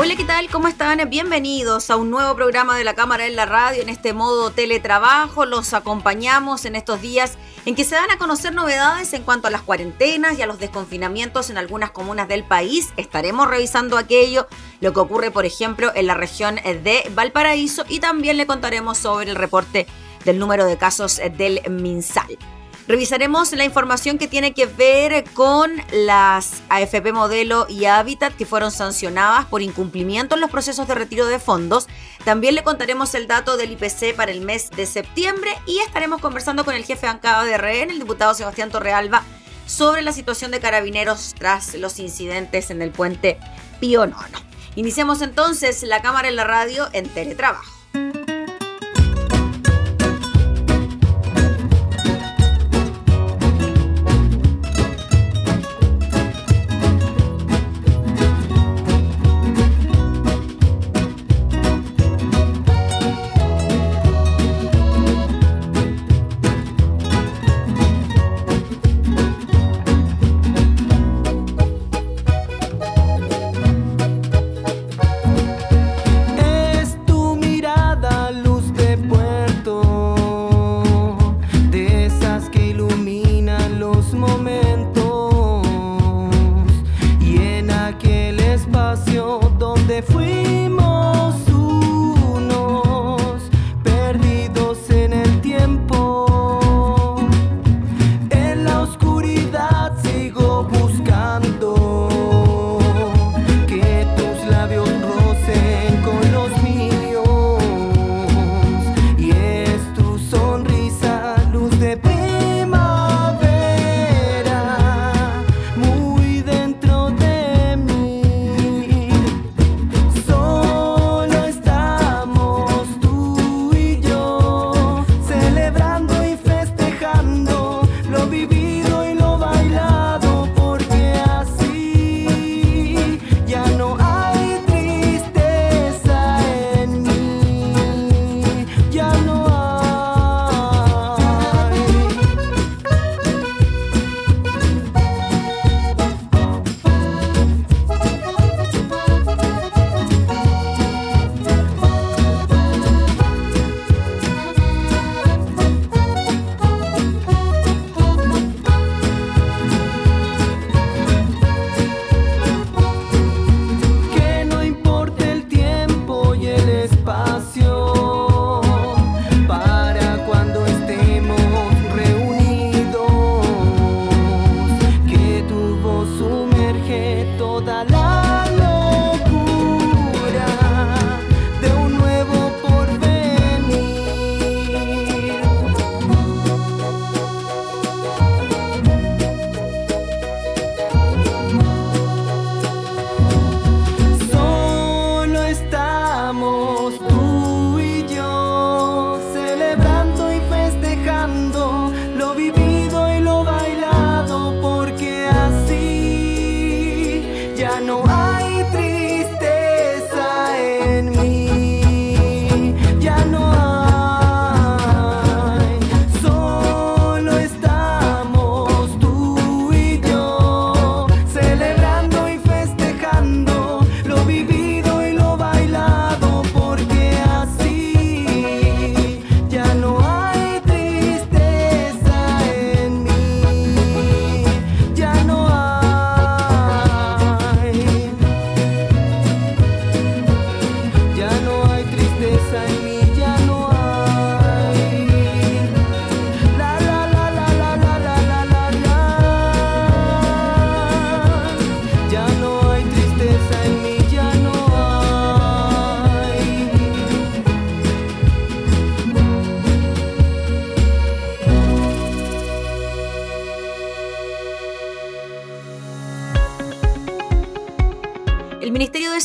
Hola, ¿qué tal? ¿Cómo están? Bienvenidos a un nuevo programa de la Cámara en la Radio en este modo teletrabajo. Los acompañamos en estos días en que se dan a conocer novedades en cuanto a las cuarentenas y a los desconfinamientos en algunas comunas del país. Estaremos revisando aquello, lo que ocurre, por ejemplo, en la región de Valparaíso y también le contaremos sobre el reporte del número de casos del MinSal. Revisaremos la información que tiene que ver con las AFP Modelo y Habitat que fueron sancionadas por incumplimiento en los procesos de retiro de fondos. También le contaremos el dato del IPC para el mes de septiembre y estaremos conversando con el jefe de de REN, el diputado Sebastián Torrealba, sobre la situación de carabineros tras los incidentes en el puente Pío Nono. Iniciamos entonces la cámara en la radio en teletrabajo.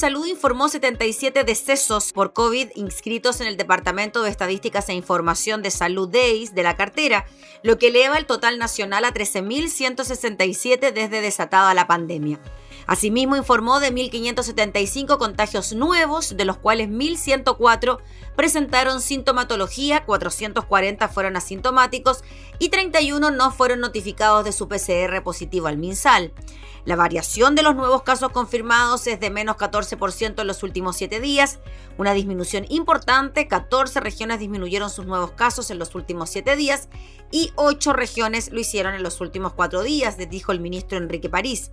Salud informó 77 decesos por COVID inscritos en el Departamento de Estadísticas e Información de Salud DEIS de la cartera, lo que eleva el total nacional a 13.167 desde desatada la pandemia. Asimismo, informó de 1.575 contagios nuevos, de los cuales 1.104 presentaron sintomatología, 440 fueron asintomáticos y 31 no fueron notificados de su PCR positivo al MinSal. La variación de los nuevos casos confirmados es de menos 14% en los últimos 7 días, una disminución importante, 14 regiones disminuyeron sus nuevos casos en los últimos 7 días y 8 regiones lo hicieron en los últimos 4 días, dijo el ministro Enrique París.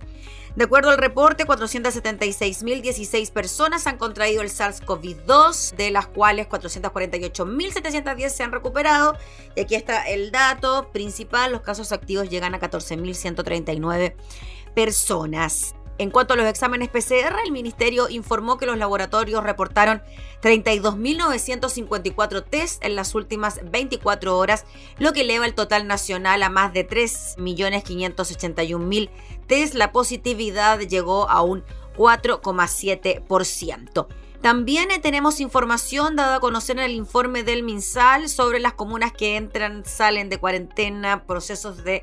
De acuerdo al reporte, 476.016 personas han contraído el SARS-CoV-2, de las cuales 448.710 se han recuperado. Y aquí está el dato principal, los casos activos llegan a 14.139 personas. En cuanto a los exámenes PCR, el ministerio informó que los laboratorios reportaron 32.954 test en las últimas 24 horas, lo que eleva el total nacional a más de 3.581.000 test. La positividad llegó a un 4,7%. También tenemos información dada a conocer en el informe del MinSal sobre las comunas que entran, salen de cuarentena, procesos de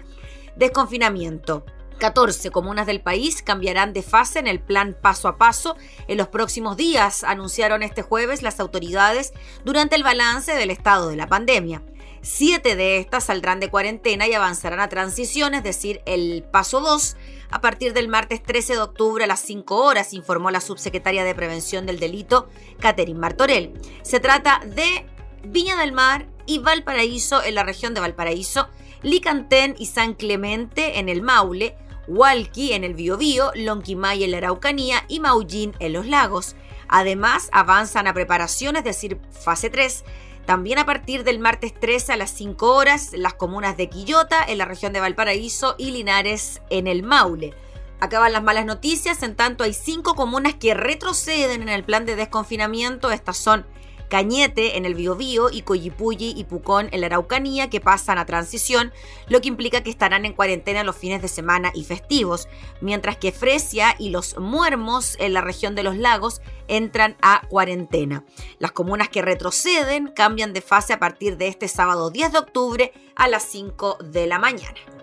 desconfinamiento. 14 comunas del país cambiarán de fase en el plan paso a paso en los próximos días, anunciaron este jueves las autoridades durante el balance del estado de la pandemia. Siete de estas saldrán de cuarentena y avanzarán a transición, es decir, el paso 2, a partir del martes 13 de octubre a las 5 horas, informó la subsecretaria de Prevención del Delito, Catherine Martorell. Se trata de Viña del Mar y Valparaíso en la región de Valparaíso, Licantén y San Clemente en el Maule, Hualqui en el Biobío, Lonquimay en la Araucanía y Maullín en los lagos. Además, avanzan a preparaciones, es decir, fase 3, también a partir del martes 13 a las 5 horas, las comunas de Quillota en la región de Valparaíso y Linares en el Maule. Acaban las malas noticias, en tanto hay cinco comunas que retroceden en el plan de desconfinamiento. Estas son Cañete en el Biobío y Coyipulli y Pucón en la Araucanía que pasan a transición, lo que implica que estarán en cuarentena los fines de semana y festivos, mientras que Fresia y los Muermos en la región de los lagos entran a cuarentena. Las comunas que retroceden cambian de fase a partir de este sábado 10 de octubre a las 5 de la mañana.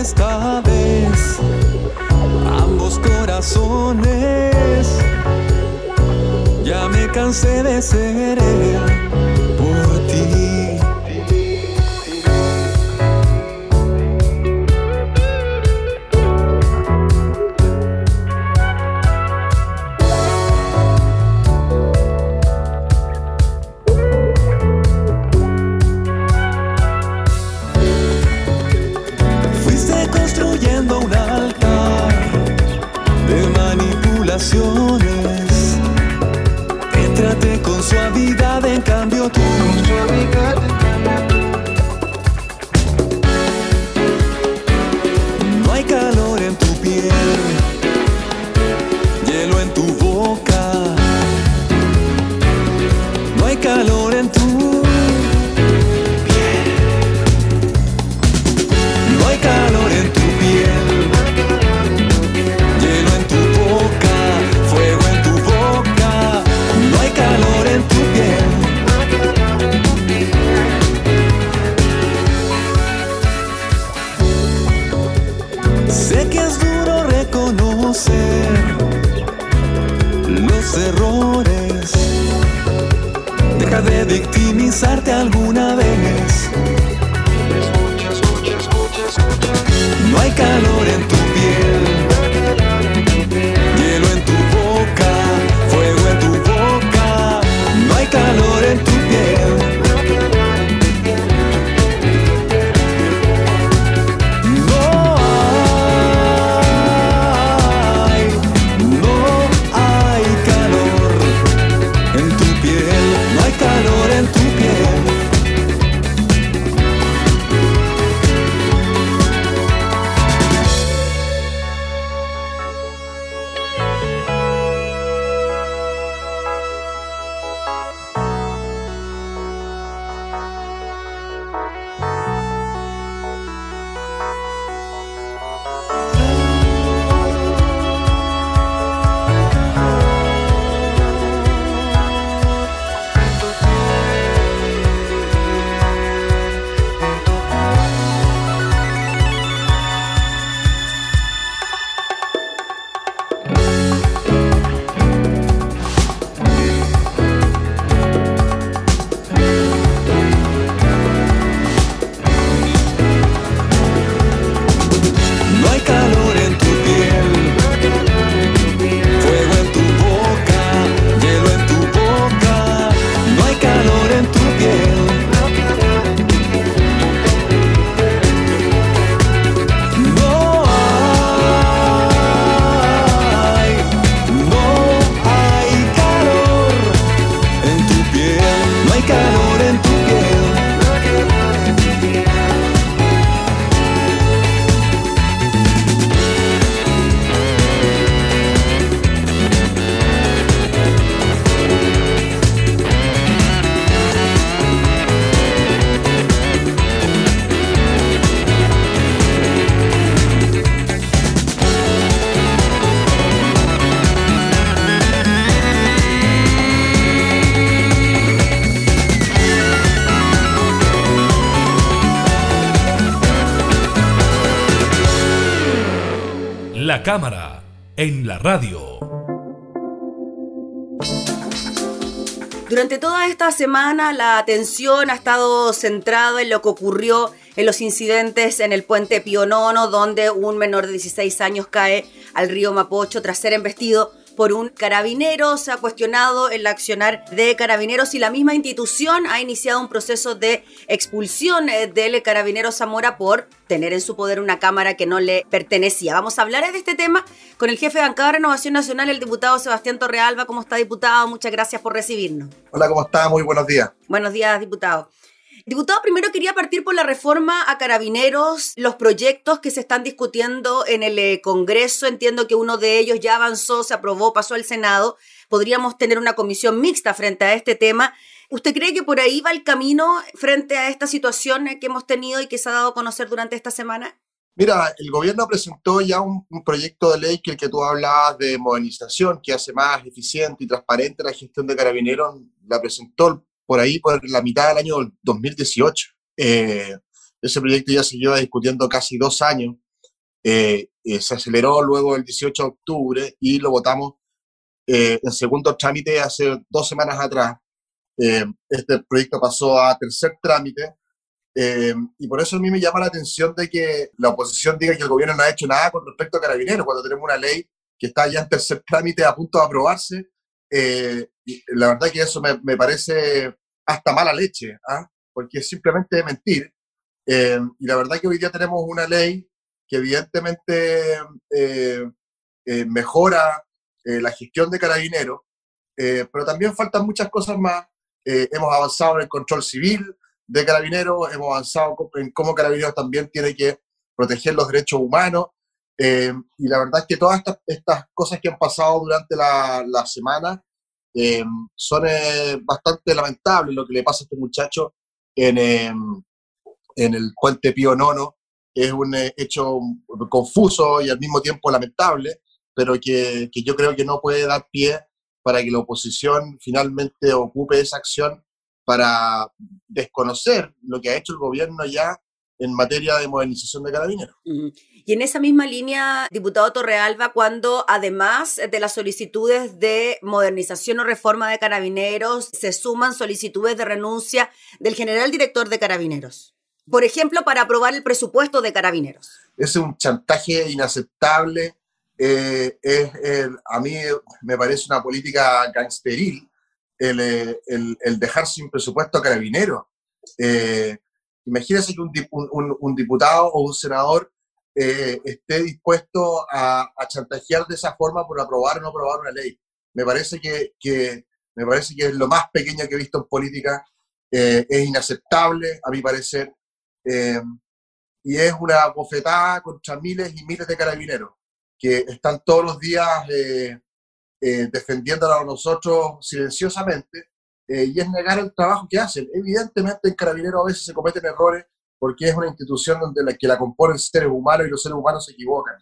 Esta vez ambos corazones. Ya me cansé de ser por cámara en la radio. Durante toda esta semana la atención ha estado centrada en lo que ocurrió en los incidentes en el puente Pío Nono, donde un menor de 16 años cae al río Mapocho tras ser embestido por un carabinero. Se ha cuestionado el accionar de carabineros y la misma institución ha iniciado un proceso de expulsión eh, del carabinero Zamora por tener en su poder una cámara que no le pertenecía. Vamos a hablar de este tema con el jefe de bancada de Renovación Nacional, el diputado Sebastián Torrealba. ¿Cómo está, diputado? Muchas gracias por recibirnos. Hola, ¿cómo está? Muy buenos días. Buenos días, diputado. Diputado, primero quería partir por la reforma a carabineros, los proyectos que se están discutiendo en el eh, Congreso. Entiendo que uno de ellos ya avanzó, se aprobó, pasó al Senado. Podríamos tener una comisión mixta frente a este tema. ¿Usted cree que por ahí va el camino frente a esta situación eh, que hemos tenido y que se ha dado a conocer durante esta semana? Mira, el gobierno presentó ya un, proyecto de ley que el que tú hablabas de modernización, que hace más eficiente y transparente la gestión de carabineros, la presentó por ahí por la mitad del año 2018. Eh, ese proyecto ya se lleva discutiendo casi dos años. Eh, eh, se aceleró luego el 18 de octubre y lo votamos en segundo trámite hace dos semanas atrás. este proyecto pasó a tercer trámite y por eso a mí me llama la atención de que la oposición diga que el gobierno no ha hecho nada con respecto a carabineros, cuando tenemos una ley que está ya en tercer trámite a punto de aprobarse. la verdad que eso me, me parece hasta mala leche, ¿ah? porque es simplemente mentir. Eh, y la verdad que hoy día tenemos una ley que evidentemente eh, eh, mejora la gestión de carabineros, pero también faltan muchas cosas más. hemos avanzado en el control civil de carabineros, hemos avanzado en cómo carabineros también tiene que proteger los derechos humanos. y la verdad es que todas estas, cosas que han pasado durante la semana eh, son eh, bastante lamentables lo que le pasa a este muchacho en, eh, en el puente Pío Nono. Es un hecho confuso y al mismo tiempo lamentable, pero que, que, yo creo que no puede dar pie para que la oposición finalmente ocupe esa acción para desconocer lo que ha hecho el gobierno ya en materia de modernización de carabineros. Y en esa misma línea, diputado Torrealba, cuando además de las solicitudes de modernización o reforma de carabineros, se suman solicitudes de renuncia del general director de carabineros. Por ejemplo, para aprobar el presupuesto de carabineros. Es un chantaje inaceptable. Eh, es, a mí me parece una política gangsteril el, el, el dejar sin presupuesto a carabineros. Eh, Imagínense que un, un, un, diputado o un senador eh, esté dispuesto a, chantajear de esa forma por aprobar o no aprobar una ley. Me parece que, me parece que es lo más pequeño que he visto en política. Eh, es inaceptable, a mi parecer, eh, y es una bofetada contra miles y miles de carabineros que están todos los días defendiéndonos a nosotros silenciosamente eh, y es negar el trabajo que hacen. Evidentemente en Carabineros a veces se cometen errores porque es una institución donde la, que la componen seres humanos y los seres humanos se equivocan.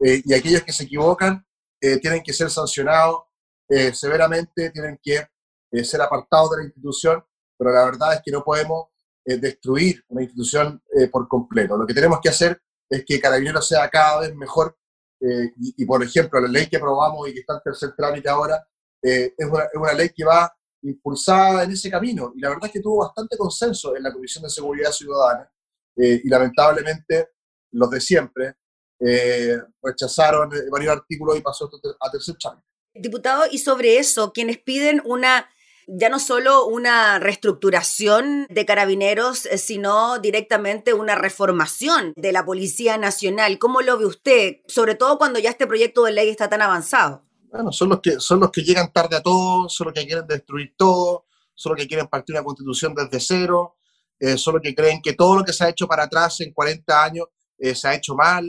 Eh, y aquellos que se equivocan eh, tienen que ser sancionados eh, severamente, tienen que eh, ser apartados de la institución, pero la verdad es que no podemos eh, destruir una institución por completo. Lo que tenemos que hacer es que Carabineros sea cada vez mejor y, y, por ejemplo, la ley que aprobamos y que está en tercer trámite ahora es una, es una ley que va impulsada en ese camino. Y la verdad es que tuvo bastante consenso en la Comisión de Seguridad Ciudadana eh, y lamentablemente los de siempre eh, rechazaron varios artículos y pasó a tercer trámite. Diputado, y sobre eso, quienes piden una, ya no solo una reestructuración de carabineros, eh, sino directamente una reformación de la Policía Nacional. ¿Cómo lo ve usted? Sobre todo cuando ya este proyecto de ley está tan avanzado. Bueno, son los que, son los que llegan tarde a todo, son los que quieren destruir todo, solo que quieren partir una constitución desde cero, eh, solo que creen que todo lo que se ha hecho para atrás en 40 años eh, se ha hecho mal.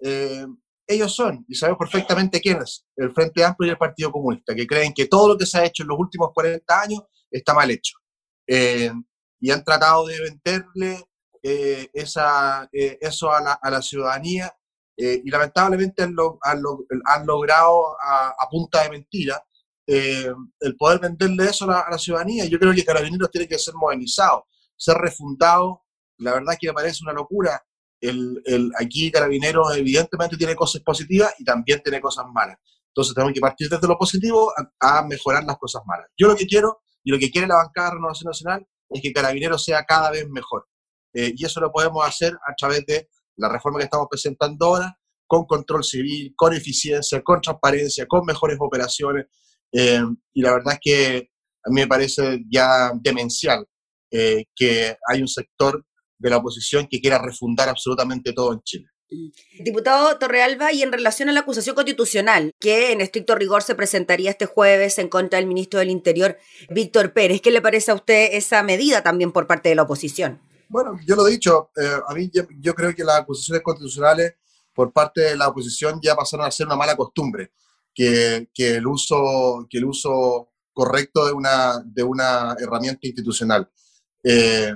Eh, ellos son, y sabemos perfectamente quiénes, el Frente Amplio y el Partido Comunista, que creen que todo lo que se ha hecho en los últimos 40 años está mal hecho. y han tratado de venderle esa, eso a la, a la ciudadanía y lamentablemente han, han, logrado a, a, punta de mentira el poder venderle eso a la, a la, ciudadanía. Yo creo que Carabineros tiene que ser modernizado, ser refundado. La verdad es que me parece una locura el, el, aquí Carabineros evidentemente tiene cosas positivas y también tiene cosas malas. Entonces tenemos que partir desde lo positivo a, mejorar las cosas malas. Yo lo que quiero y lo que quiere la bancada de Renovación Nacional es que Carabineros sea cada vez mejor. Eh, y eso lo podemos hacer a través de la reforma que estamos presentando ahora, con control civil, con eficiencia, con transparencia, con mejores operaciones. Eh, y la verdad es que a mí me parece ya demencial eh, que hay un sector de la oposición que quiera refundar absolutamente todo en Chile. Diputado Torrealba, y en relación a la acusación constitucional, que en estricto rigor se presentaría este jueves en contra del ministro del Interior, Víctor Pérez, ¿qué le parece a usted esa medida también por parte de la oposición? Bueno, yo lo he dicho, eh, a mí yo, creo que las acusaciones constitucionales por parte de la oposición ya pasaron a ser una mala costumbre, que, que el, uso, que el uso correcto de una, de una herramienta institucional. Eh,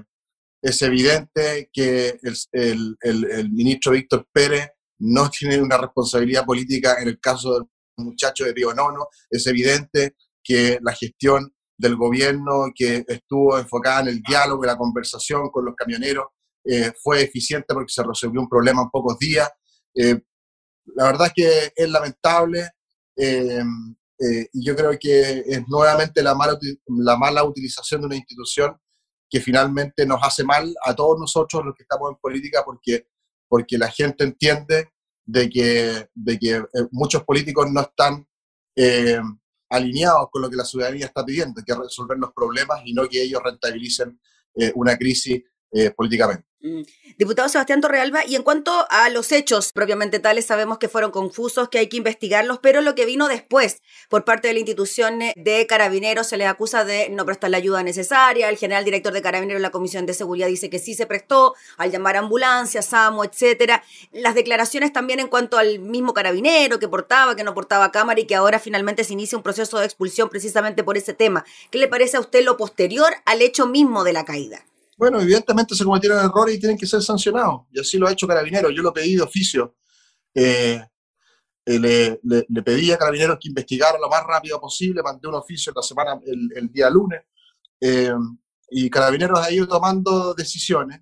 es evidente que el, el, el, ministro Víctor Pérez no tiene una responsabilidad política en el caso del muchacho de Río Nono. Es evidente que la gestión del gobierno que estuvo enfocada en el diálogo y la conversación con los camioneros eh, fue eficiente porque se resolvió un problema en pocos días. Eh, la verdad es que es lamentable eh, y yo creo que es nuevamente la mala, la mala utilización de una institución que finalmente nos hace mal a todos nosotros los que estamos en política porque, porque la gente entiende de que, de que eh, muchos políticos no están eh, alineados con lo que la ciudadanía está pidiendo, que resolver los problemas y no que ellos rentabilicen eh, una crisis políticamente. Mm. Diputado Sebastián Torrealba, y en cuanto a los hechos propiamente tales, sabemos que fueron confusos, que hay que investigarlos, pero lo que vino después por parte de la institución de Carabineros se le acusa de no prestar la ayuda necesaria. El general director de Carabineros, la Comisión de Seguridad, dice que sí se prestó al llamar ambulancia, SAMO, etcétera. Las declaraciones también en cuanto al mismo carabinero que portaba, que no portaba cámara y que ahora finalmente se inicia un proceso de expulsión precisamente por ese tema. ¿Qué le parece a usted lo posterior al hecho mismo de la caída? Bueno, evidentemente se cometieron errores y tienen que ser sancionados. Y así lo ha hecho Carabineros. Yo lo pedí de oficio. Eh, eh, le, le, pedí a Carabineros que investigara lo más rápido posible. Mandé un oficio la semana, el, día lunes. Eh, y Carabineros ha ido tomando decisiones.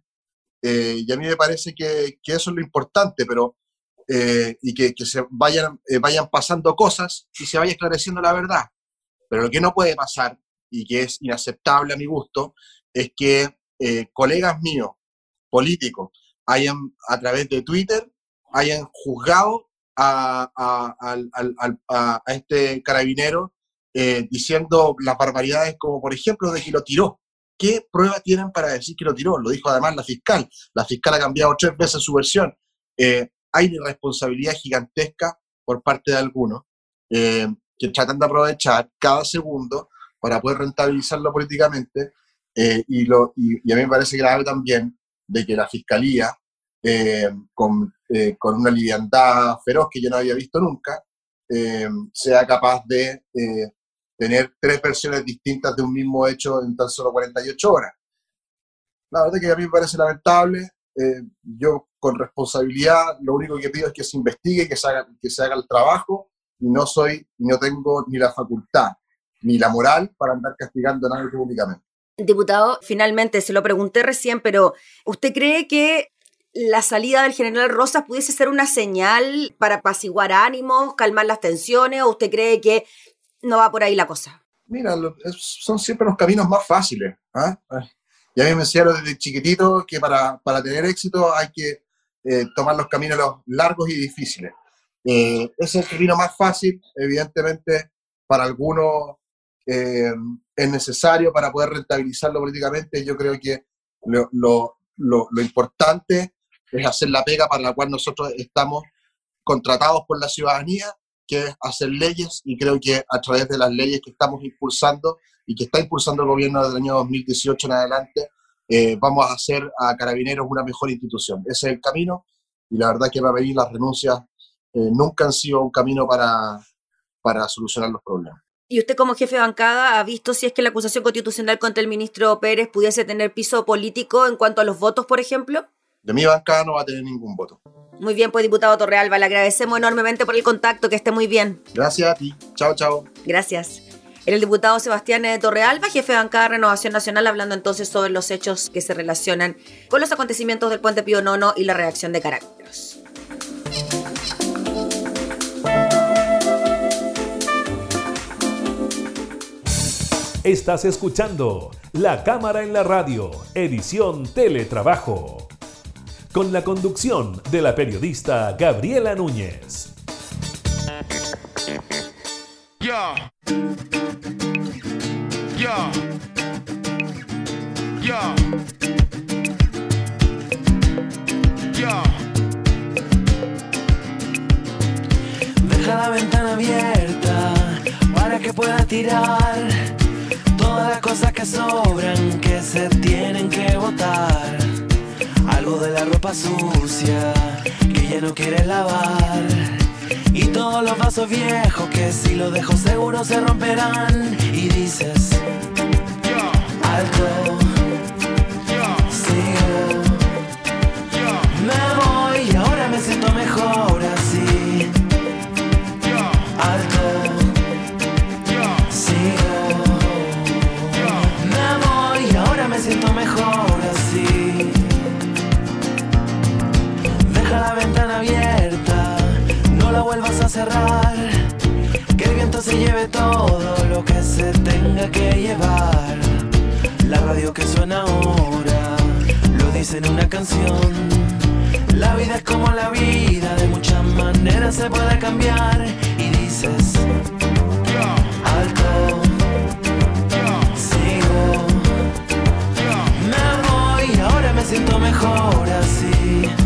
y a mí me parece que, que, eso es lo importante, pero y que, que, se vayan, vayan pasando cosas y se vaya esclareciendo la verdad. Pero lo que no puede pasar y que es inaceptable a mi gusto es que eh, colegas míos, políticos, hayan a través de Twitter, hayan juzgado a, a, este carabinero eh, diciendo las barbaridades como por ejemplo de que lo tiró. ¿Qué prueba tienen para decir que lo tiró? Lo dijo además la fiscal. La fiscal ha cambiado tres veces su versión. Eh, hay irresponsabilidad gigantesca por parte de algunos que tratan de aprovechar cada segundo para poder rentabilizarlo políticamente eh, y, a mí me parece grave también de que la Fiscalía, eh, con, eh, con, una liviandad feroz que yo no había visto nunca, sea capaz de tener tres versiones distintas de un mismo hecho en tan solo 48 horas. La verdad que a mí me parece lamentable. yo con responsabilidad lo único que pido es que se investigue, que se haga, que se haga el trabajo y no soy, no tengo ni la facultad ni la moral para andar castigando a nadie públicamente. Diputado, finalmente se lo pregunté recién, pero ¿usted cree que la salida del general Rosas pudiese ser una señal para apaciguar ánimos, calmar las tensiones, o usted cree que no va por ahí la cosa? Mira, son siempre los caminos más fáciles. ¿ah? Ya me enseñaron desde chiquitito que para, para tener éxito hay que eh, tomar los caminos largos y difíciles. Eh, ese es el camino más fácil, evidentemente, para algunos eh, es necesario para poder rentabilizarlo políticamente. Yo creo que lo, lo, lo, importante es hacer la pega para la cual nosotros estamos contratados por la ciudadanía, que es hacer leyes, y creo que a través de las leyes que estamos impulsando, y que está impulsando el gobierno desde el año 2018 en adelante, eh, vamos a hacer a Carabineros una mejor institución. Ese es el camino y la verdad que para mí las renuncias eh, nunca han sido un camino para, para solucionar los problemas. ¿Y usted como jefe de bancada ha visto si es que la acusación constitucional contra el ministro Pérez pudiese tener piso político en cuanto a los votos, por ejemplo? De mi bancada no va a tener ningún voto. Muy bien, pues diputado Torrealba, le agradecemos enormemente por el contacto, que esté muy bien. Gracias a ti. Chao, chao. Gracias. Era el diputado Sebastián Torrealba, jefe de bancada de Renovación Nacional, hablando entonces sobre los hechos que se relacionan con los acontecimientos del puente Pío Nono y la reacción de Caracteros. Estás escuchando La Cámara en la Radio, edición Teletrabajo, con la conducción de la periodista Gabriela Núñez. Yeah. Yeah. Yeah. Yeah. Deja la ventana abierta para que pueda tirar todas las cosas que sobran que se tienen que botar. Algo de la ropa sucia que ya no quieres lavar. Y todos los vasos viejos que si los dejo seguro se romperán. Y dices, alto, sigo. Que el viento se lleve todo lo que se tenga que llevar. La radio que suena ahora lo dice en una canción. La vida es como la vida, de muchas maneras se puede cambiar. Y dices, alto. Sigo, me voy, ahora me siento mejor así.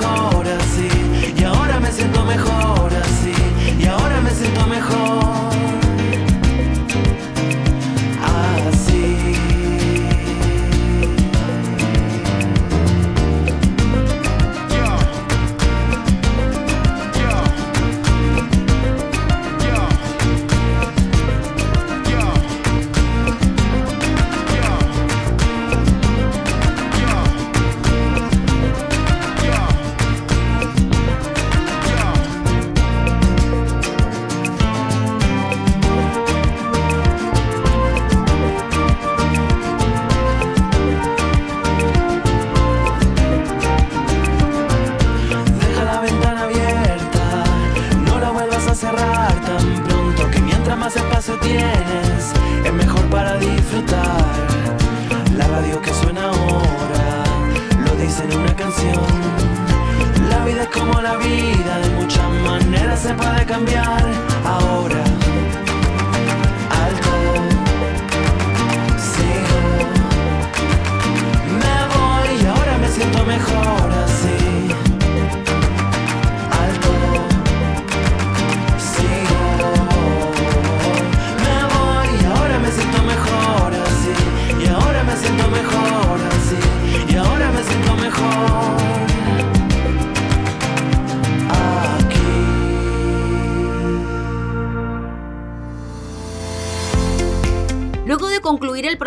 好。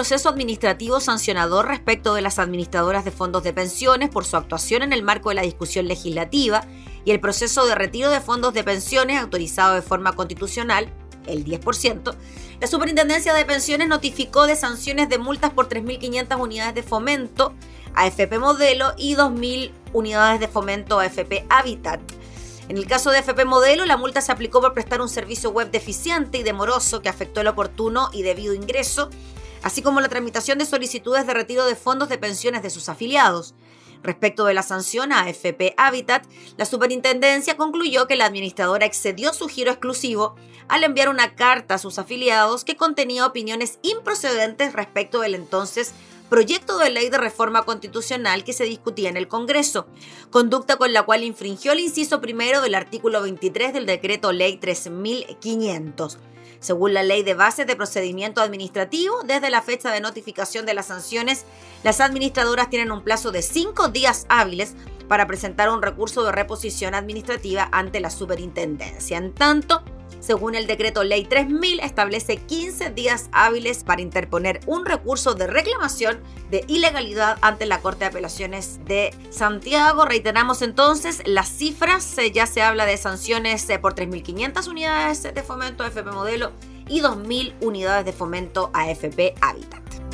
Proceso administrativo sancionador respecto de las administradoras de fondos de pensiones por su actuación en el marco de la discusión legislativa y el proceso de retiro de fondos de pensiones autorizado de forma constitucional, el 10%, la Superintendencia de Pensiones notificó de sanciones de multas por 3.500 unidades de fomento a FP Modelo y 2.000 unidades de fomento a FP Habitat. En el caso de FP Modelo, la multa se aplicó por prestar un servicio web deficiente y demoroso que afectó el oportuno y debido ingreso, así como la tramitación de solicitudes de retiro de fondos de pensiones de sus afiliados. Respecto de la sanción a FP Habitat, la superintendencia concluyó que la administradora excedió su giro exclusivo al enviar una carta a sus afiliados que contenía opiniones improcedentes respecto del entonces proyecto de ley de reforma constitucional que se discutía en el Congreso, conducta con la cual infringió el inciso primero del artículo 23 del decreto ley 3500. Según la ley de bases de procedimiento administrativo, desde la fecha de notificación de las sanciones, las administradoras tienen un plazo de cinco días hábiles para presentar un recurso de reposición administrativa ante la superintendencia. En tanto, según el decreto ley 3000, establece 15 días hábiles para interponer un recurso de reclamación de ilegalidad ante la Corte de Apelaciones de Santiago. Reiteramos entonces las cifras, ya se habla de sanciones eh, por 3.500 unidades de fomento AFP Modelo y 2.000 unidades de fomento AFP Habitat.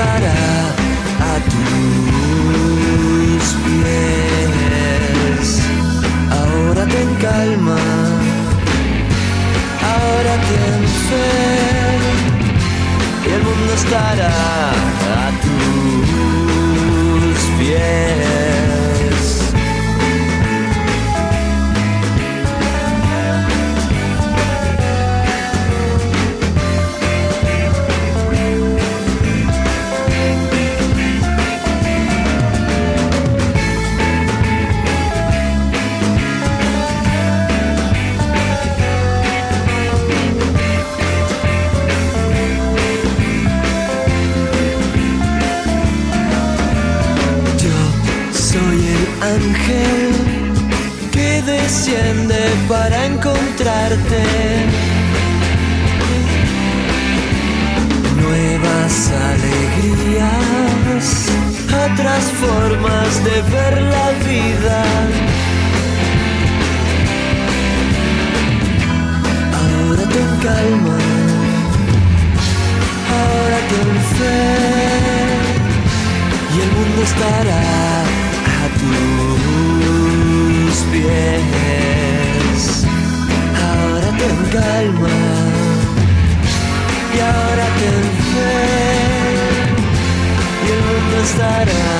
A tus pies. Ahora ten calma, ahora ten fe y el mundo estará a tus pies. Desciende para encontrarte. Nuevas alegrías, otras formas de ver la vida. Ahora ten calma, ahora ten fe y el mundo estará a tus mundo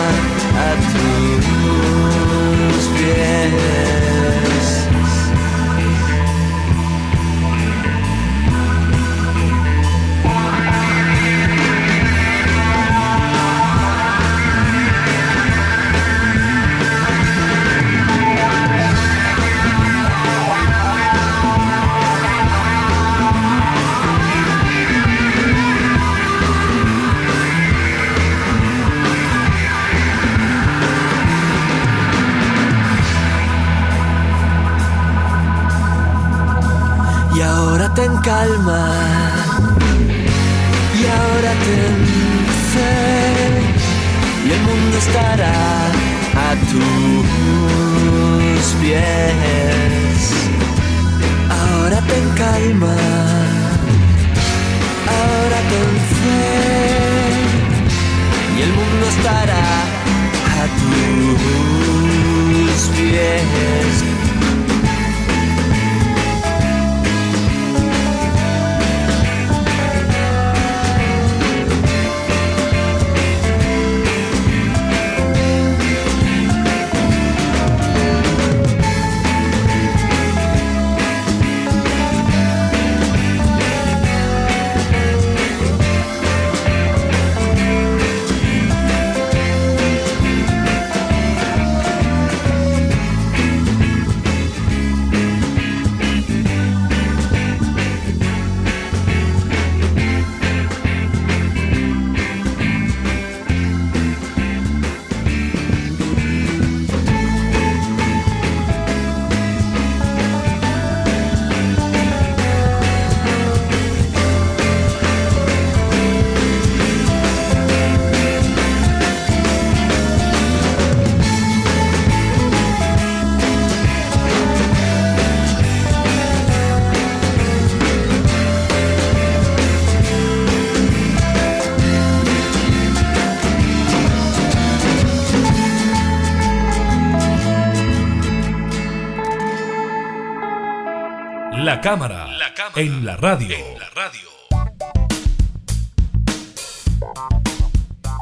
La cámara, en la radio.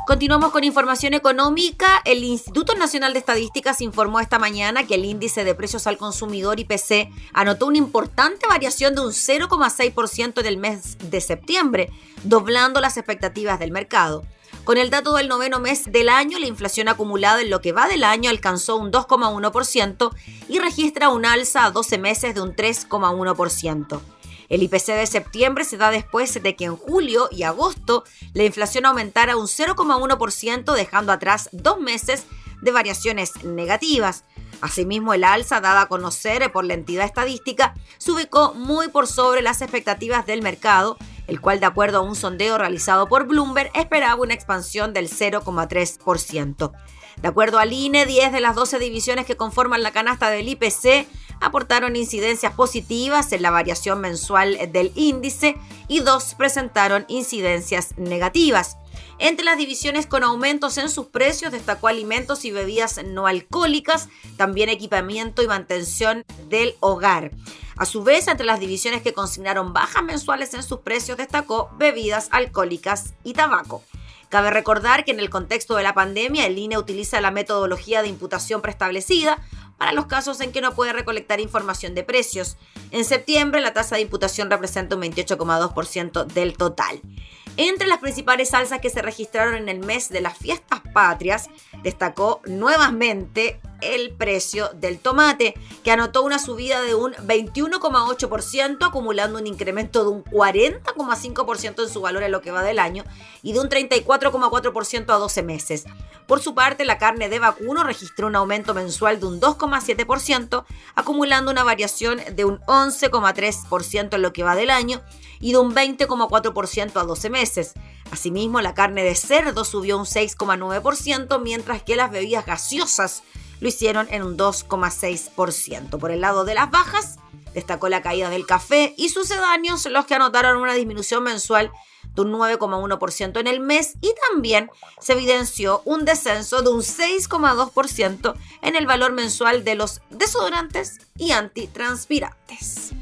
Continuamos con información económica. El Instituto Nacional de Estadísticas informó esta mañana que el índice de precios al consumidor IPC anotó una importante variación de un 0,6% en el mes de septiembre, doblando las expectativas del mercado. Con el dato del noveno mes del año, la inflación acumulada en lo que va del año alcanzó un 2,1% y registra un alza a 12 meses de un 3,1%. El IPC de septiembre se da después de que en julio y agosto la inflación aumentara un 0,1%, dejando atrás dos meses de variaciones negativas. Asimismo, el alza dada a conocer por la entidad estadística se ubicó muy por sobre las expectativas del mercado, el cual, de acuerdo a un sondeo realizado por Bloomberg, esperaba una expansión del 0,3%. De acuerdo al INE, 10 de las 12 divisiones que conforman la canasta del IPC aportaron incidencias positivas en la variación mensual del índice y dos presentaron incidencias negativas. Entre las divisiones con aumentos en sus precios destacó alimentos y bebidas no alcohólicas, también equipamiento y mantención del hogar. A su vez, entre las divisiones que consignaron bajas mensuales en sus precios destacó bebidas alcohólicas y tabaco. Cabe recordar que en el contexto de la pandemia el INE utiliza la metodología de imputación preestablecida para los casos en que no puede recolectar información de precios. En septiembre la tasa de imputación representa un 28,2% del total. Entre las principales alzas que se registraron en el mes de las fiestas patrias, destacó nuevamente el precio del tomate, que anotó una subida de un 21,8%, acumulando un incremento de un 40,5% en su valor en lo que va del año y de un 34,4% a 12 meses. Por su parte, la carne de vacuno registró un aumento mensual de un 2,7%, acumulando una variación de un 11,3% en lo que va del año y de un 20,4% a 12 meses. Asimismo, la carne de cerdo subió un 6,9%, mientras que las bebidas gaseosas lo hicieron en un 2,6%. Por el lado de las bajas, destacó la caída del café y sucedáneos, los que anotaron una disminución mensual de un 9,1% en el mes y también se evidenció un descenso de un 6,2% en el valor mensual de los desodorantes y antitranspirantes.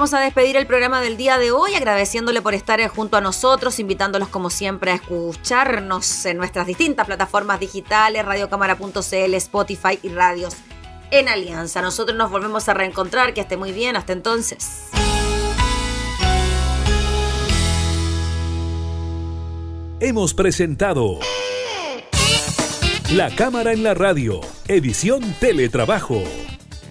Comenzamos a despedir el programa del día de hoy, agradeciéndole por estar junto a nosotros, invitándolos como siempre a escucharnos en nuestras distintas plataformas digitales, radiocámara.cl, Spotify y radios en Alianza. Nosotros nos volvemos a reencontrar, que esté muy bien, hasta entonces. Hemos presentado La Cámara en la Radio, edición Teletrabajo.